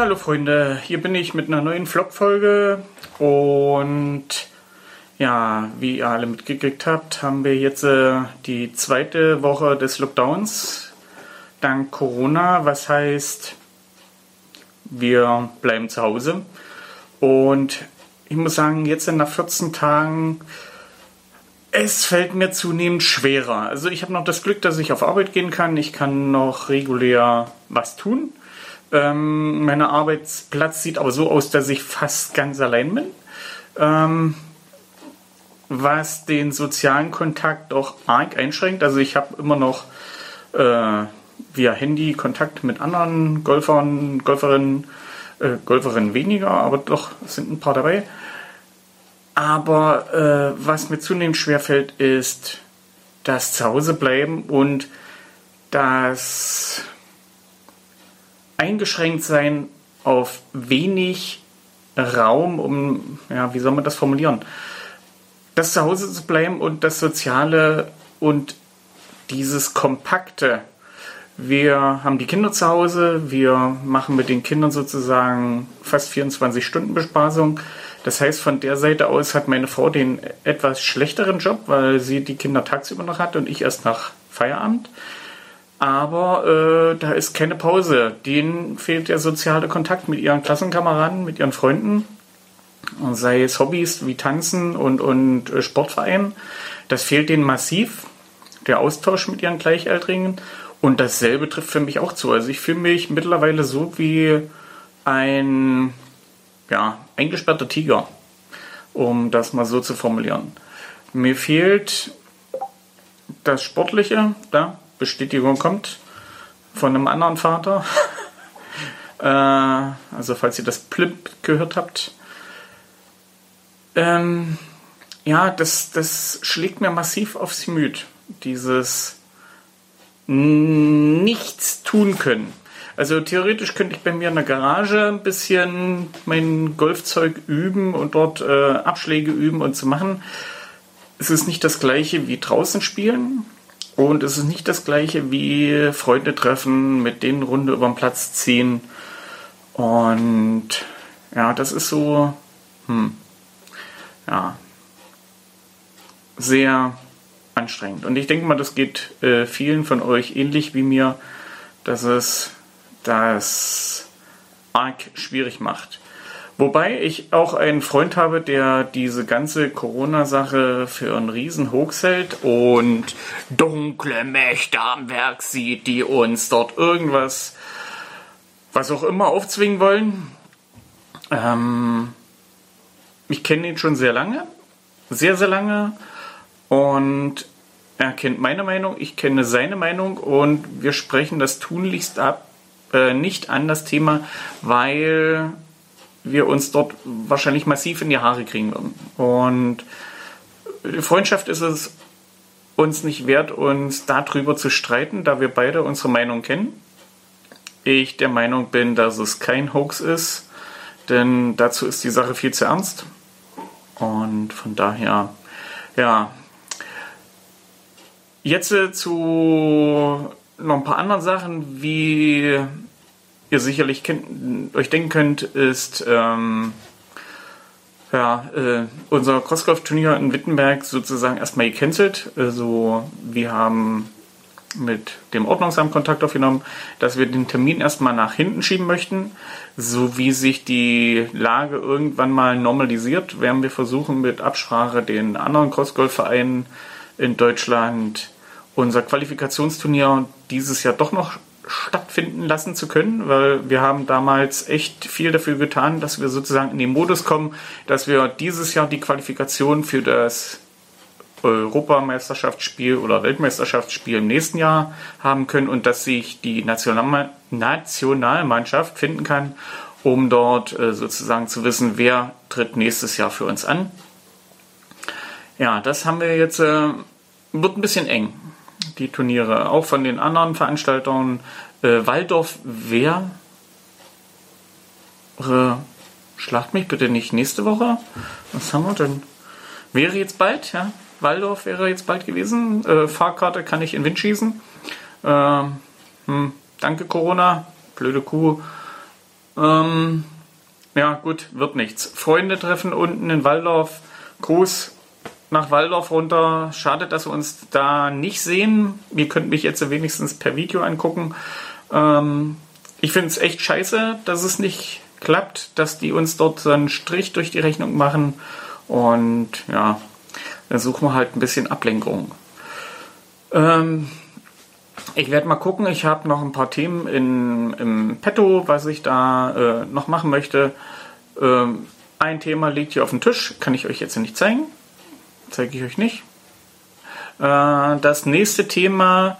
Hallo Freunde, hier bin ich mit einer neuen Vlog-Folge und ja, wie ihr alle mitgekriegt habt, haben wir jetzt äh, die zweite Woche des Lockdowns dank Corona, was heißt, wir bleiben zu Hause und ich muss sagen, jetzt nach 14 Tagen es fällt mir zunehmend schwerer. Also ich habe noch das Glück, dass ich auf Arbeit gehen kann. Ich kann noch regulär was tun. Ähm, mein Arbeitsplatz sieht aber so aus, dass ich fast ganz allein bin. Ähm, was den sozialen Kontakt auch arg einschränkt. Also ich habe immer noch äh, via Handy Kontakt mit anderen Golfern, Golferinnen, äh, Golferinnen weniger, aber doch sind ein paar dabei. Aber äh, was mir zunehmend schwerfällt, ist das Zuhause bleiben und das eingeschränkt sein auf wenig Raum, um, ja, wie soll man das formulieren? Das Zuhause zu bleiben und das Soziale und dieses Kompakte. Wir haben die Kinder zu Hause, wir machen mit den Kindern sozusagen fast 24 Stunden Bespaßung. Das heißt, von der Seite aus hat meine Frau den etwas schlechteren Job, weil sie die Kinder tagsüber noch hat und ich erst nach Feierabend aber äh, da ist keine Pause. Denen fehlt der soziale Kontakt mit ihren Klassenkameraden, mit ihren Freunden, sei es Hobbys wie Tanzen und, und äh, Sportverein. Das fehlt denen massiv, der Austausch mit ihren Gleichaltrigen. Und dasselbe trifft für mich auch zu. Also ich fühle mich mittlerweile so wie ein ja, eingesperrter Tiger, um das mal so zu formulieren. Mir fehlt das Sportliche, da Bestätigung kommt von einem anderen Vater. äh, also falls ihr das Plimp gehört habt. Ähm, ja, das, das schlägt mir massiv aufs Gemüt. Dieses nichts tun können. Also theoretisch könnte ich bei mir in der Garage ein bisschen mein Golfzeug üben und dort äh, Abschläge üben und zu machen. Es ist nicht das gleiche wie draußen spielen. Und es ist nicht das gleiche wie Freunde treffen, mit denen Runde über den Platz ziehen. Und ja, das ist so, hm, ja, sehr anstrengend. Und ich denke mal, das geht äh, vielen von euch ähnlich wie mir, dass es das arg schwierig macht. Wobei ich auch einen Freund habe, der diese ganze Corona-Sache für einen riesen Hoax hält. Und dunkle Mächte am Werk sieht, die uns dort irgendwas, was auch immer, aufzwingen wollen. Ähm, ich kenne ihn schon sehr lange, sehr, sehr lange. Und er kennt meine Meinung, ich kenne seine Meinung. Und wir sprechen das tunlichst ab, äh, nicht an das Thema, weil wir uns dort wahrscheinlich massiv in die Haare kriegen würden. Und Freundschaft ist es uns nicht wert, uns darüber zu streiten, da wir beide unsere Meinung kennen. Ich der Meinung bin, dass es kein Hoax ist, denn dazu ist die Sache viel zu ernst. Und von daher, ja. Jetzt äh, zu noch ein paar anderen Sachen, wie ihr sicherlich kennt, euch denken könnt, ist ähm, ja, äh, unser Crossgolf-Turnier in Wittenberg sozusagen erstmal gecancelt. Also wir haben mit dem Ordnungsamt Kontakt aufgenommen, dass wir den Termin erstmal nach hinten schieben möchten. So wie sich die Lage irgendwann mal normalisiert, werden wir versuchen mit Absprache den anderen Crossgolf-Vereinen in Deutschland unser Qualifikationsturnier dieses Jahr doch noch stattfinden lassen zu können, weil wir haben damals echt viel dafür getan, dass wir sozusagen in den Modus kommen, dass wir dieses Jahr die Qualifikation für das Europameisterschaftsspiel oder Weltmeisterschaftsspiel im nächsten Jahr haben können und dass sich die National Nationalmannschaft finden kann, um dort äh, sozusagen zu wissen, wer tritt nächstes Jahr für uns an. Ja, das haben wir jetzt, äh, wird ein bisschen eng die Turniere. Auch von den anderen Veranstaltern. Äh, Waldorf, wer? Äh, schlacht mich bitte nicht nächste Woche. Was haben wir denn? Wäre jetzt bald, ja. Waldorf wäre jetzt bald gewesen. Äh, Fahrkarte kann ich in Wind schießen. Ähm, hm, danke Corona, blöde Kuh. Ähm, ja, gut, wird nichts. Freunde treffen unten in Waldorf. Gruß nach Waldorf runter. Schade, dass wir uns da nicht sehen. Ihr könnt mich jetzt wenigstens per Video angucken. Ähm, ich finde es echt scheiße, dass es nicht klappt, dass die uns dort so einen Strich durch die Rechnung machen. Und ja, dann suchen wir halt ein bisschen Ablenkung. Ähm, ich werde mal gucken. Ich habe noch ein paar Themen in, im Petto, was ich da äh, noch machen möchte. Ähm, ein Thema liegt hier auf dem Tisch, kann ich euch jetzt nicht zeigen. Zeige ich euch nicht. Äh, das nächste Thema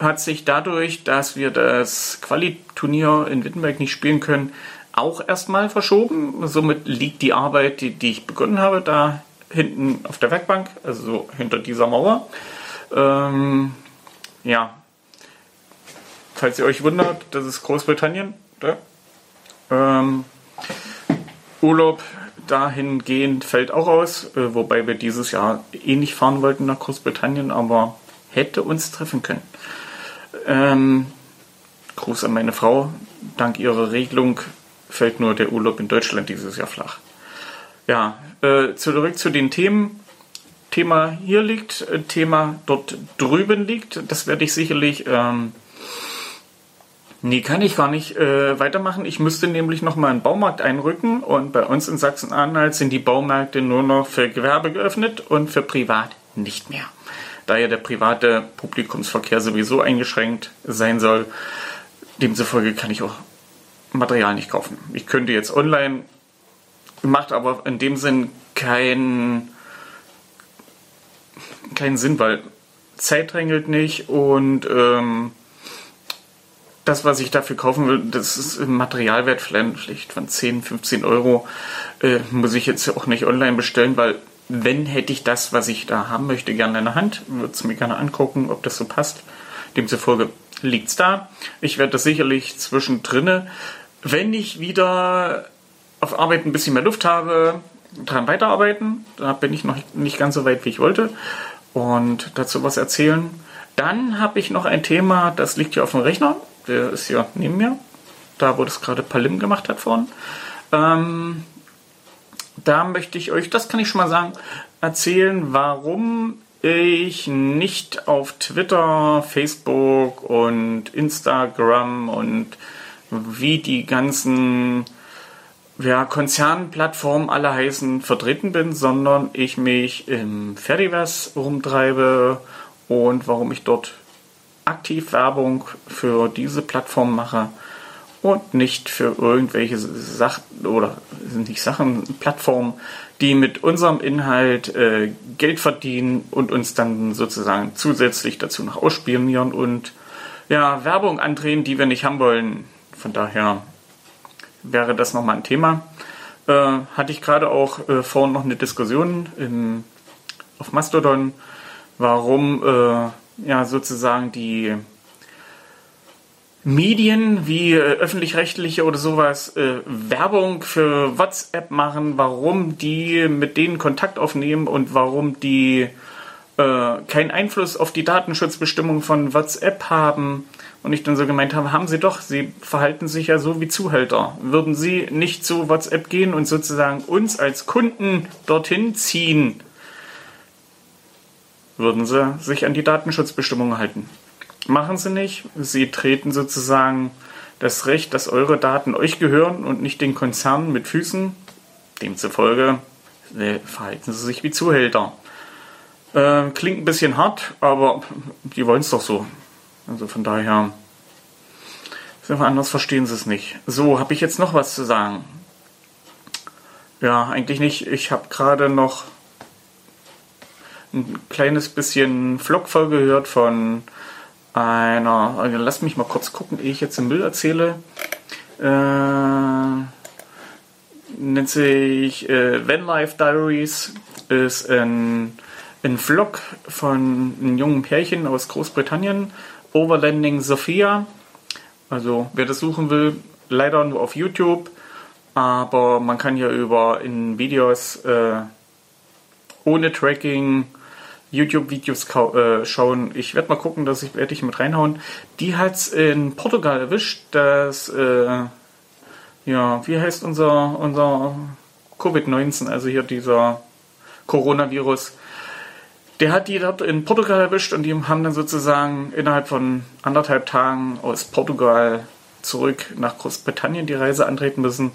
hat sich dadurch, dass wir das Quali-Turnier in Wittenberg nicht spielen können, auch erstmal verschoben. Somit liegt die Arbeit, die, die ich begonnen habe, da hinten auf der Werkbank, also so hinter dieser Mauer. Ähm, ja, falls ihr euch wundert, das ist Großbritannien. Ähm, Urlaub dahingehend fällt auch aus, äh, wobei wir dieses Jahr eh nicht fahren wollten nach Großbritannien, aber hätte uns treffen können. Ähm, Gruß an meine Frau. Dank ihrer Regelung fällt nur der Urlaub in Deutschland dieses Jahr flach. Ja, äh, zurück zu den Themen. Thema hier liegt, äh, Thema dort drüben liegt. Das werde ich sicherlich. Ähm, nee, kann ich gar nicht äh, weitermachen. Ich müsste nämlich nochmal einen Baumarkt einrücken und bei uns in Sachsen-Anhalt sind die Baumärkte nur noch für Gewerbe geöffnet und für Privat nicht mehr. Da ja der private Publikumsverkehr sowieso eingeschränkt sein soll, demzufolge kann ich auch Material nicht kaufen. Ich könnte jetzt online, macht aber in dem Sinn keinen keinen Sinn, weil Zeit drängelt nicht und ähm, das, was ich dafür kaufen will, das ist im Materialwert vielleicht von 10, 15 Euro, äh, muss ich jetzt auch nicht online bestellen, weil wenn hätte ich das, was ich da haben möchte, gerne in der Hand, würde es mir gerne angucken, ob das so passt. Demzufolge liegt es da. Ich werde das sicherlich zwischendrin, wenn ich wieder auf Arbeit ein bisschen mehr Luft habe, dran weiterarbeiten. Da bin ich noch nicht ganz so weit, wie ich wollte und dazu was erzählen. Dann habe ich noch ein Thema, das liegt hier auf dem Rechner. Der ist hier neben mir. Da, wo das gerade Palim gemacht hat vorhin. Ähm, da möchte ich euch, das kann ich schon mal sagen, erzählen, warum ich nicht auf Twitter, Facebook und Instagram und wie die ganzen ja, Konzernplattformen alle heißen, vertreten bin, sondern ich mich im Fediverse rumtreibe und warum ich dort aktiv Werbung für diese Plattform mache und nicht für irgendwelche Sachen oder nicht Sachen, Plattformen, die mit unserem Inhalt äh, Geld verdienen und uns dann sozusagen zusätzlich dazu noch ausspionieren und ja, Werbung andrehen, die wir nicht haben wollen. Von daher wäre das nochmal ein Thema. Äh, hatte ich gerade auch äh, vorhin noch eine Diskussion im, auf Mastodon, warum äh, ja sozusagen die Medien wie äh, öffentlich-rechtliche oder sowas äh, Werbung für WhatsApp machen, warum die mit denen Kontakt aufnehmen und warum die äh, keinen Einfluss auf die Datenschutzbestimmung von WhatsApp haben und ich dann so gemeint habe, haben sie doch, sie verhalten sich ja so wie Zuhälter. Würden sie nicht zu WhatsApp gehen und sozusagen uns als Kunden dorthin ziehen, würden sie sich an die Datenschutzbestimmungen halten. Machen sie nicht. Sie treten sozusagen das Recht, dass eure Daten euch gehören und nicht den Konzernen mit Füßen. Demzufolge äh, verhalten sie sich wie Zuhälter. Äh, klingt ein bisschen hart, aber die wollen es doch so. Also von daher, anders verstehen sie es nicht. So, habe ich jetzt noch was zu sagen? Ja, eigentlich nicht. Ich habe gerade noch ein kleines bisschen Vlog-Folge gehört von einer. Also lass mich mal kurz gucken, ehe ich jetzt den Müll erzähle. Äh, nennt sich äh, Vanlife Diaries. Ist ein, ein Vlog von einem jungen Pärchen aus Großbritannien Overlanding Sophia. Also wer das suchen will, leider nur auf YouTube, aber man kann ja über in Videos äh, ohne Tracking YouTube-Videos äh, schauen. Ich werde mal gucken, dass ich werde ich mit reinhauen. Die hat in Portugal erwischt, dass äh, ja, wie heißt unser, unser Covid-19, also hier dieser Coronavirus, der hat die dort in Portugal erwischt und die haben dann sozusagen innerhalb von anderthalb Tagen aus Portugal zurück nach Großbritannien die Reise antreten müssen.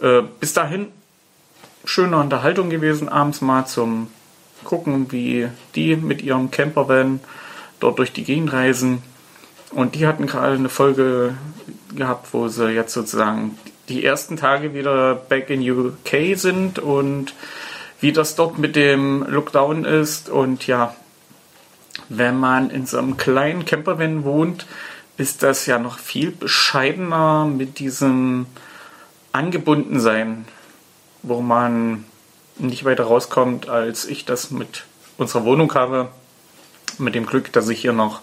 Äh, bis dahin schöne Unterhaltung gewesen, abends mal zum Gucken, wie die mit ihrem Campervan dort durch die Gegend reisen. Und die hatten gerade eine Folge gehabt, wo sie jetzt sozusagen die ersten Tage wieder back in UK sind und wie das dort mit dem Lockdown ist. Und ja, wenn man in so einem kleinen Campervan wohnt, ist das ja noch viel bescheidener mit diesem Angebundensein, wo man nicht weiter rauskommt, als ich das mit unserer Wohnung habe. Mit dem Glück, dass ich hier noch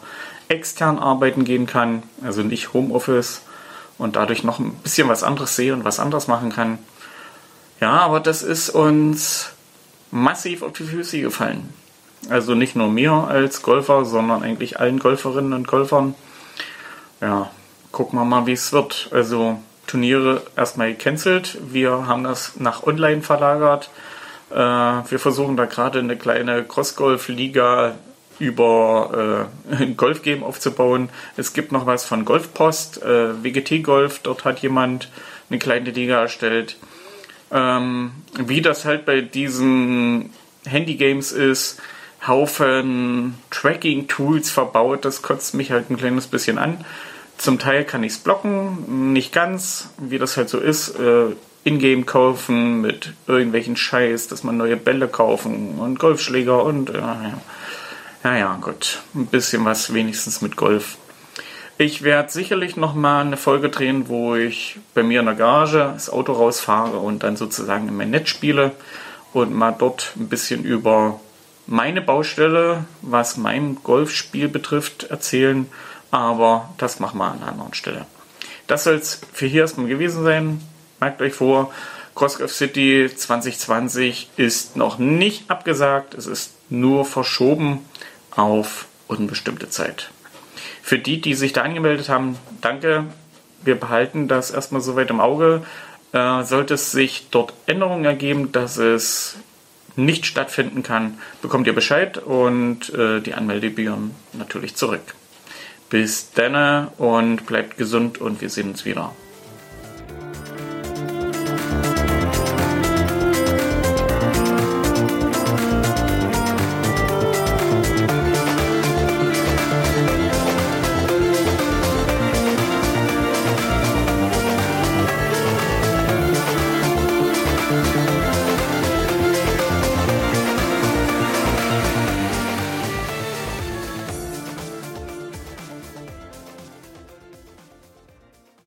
extern arbeiten gehen kann, also nicht Homeoffice und dadurch noch ein bisschen was anderes sehe und was anderes machen kann. Ja, aber das ist uns massiv auf die Füße gefallen. Also nicht nur mir als Golfer, sondern eigentlich allen Golferinnen und Golfern. Ja, gucken wir mal, wie es wird. Also Turniere erstmal gecancelt. Wir haben das nach online verlagert. Äh, wir versuchen da gerade eine kleine Cross-Golf-Liga über äh, ein Golfgame aufzubauen. Es gibt noch was von Golfpost, äh, WGT Golf, dort hat jemand eine kleine Liga erstellt. Ähm, wie das halt bei diesen Handy-Games ist, Haufen Tracking-Tools verbaut, das kotzt mich halt ein kleines bisschen an. Zum Teil kann ich es blocken, nicht ganz, wie das halt so ist. Äh, Ingame kaufen mit irgendwelchen Scheiß, dass man neue Bälle kaufen und Golfschläger und ja, ja. Naja, gut. Ein bisschen was wenigstens mit Golf. Ich werde sicherlich noch mal eine Folge drehen, wo ich bei mir in der Garage das Auto rausfahre und dann sozusagen in mein Netz spiele und mal dort ein bisschen über meine Baustelle, was mein Golfspiel betrifft, erzählen. Aber das machen wir an einer anderen Stelle. Das soll es für hier erstmal gewesen sein. Merkt euch vor, CrossGolf City 2020 ist noch nicht abgesagt. Es ist nur verschoben auf unbestimmte Zeit. Für die, die sich da angemeldet haben, danke. Wir behalten das erstmal soweit im Auge. Äh, sollte es sich dort Änderungen ergeben, dass es nicht stattfinden kann, bekommt ihr Bescheid und äh, die Anmeldebühren natürlich zurück. Bis dann und bleibt gesund und wir sehen uns wieder.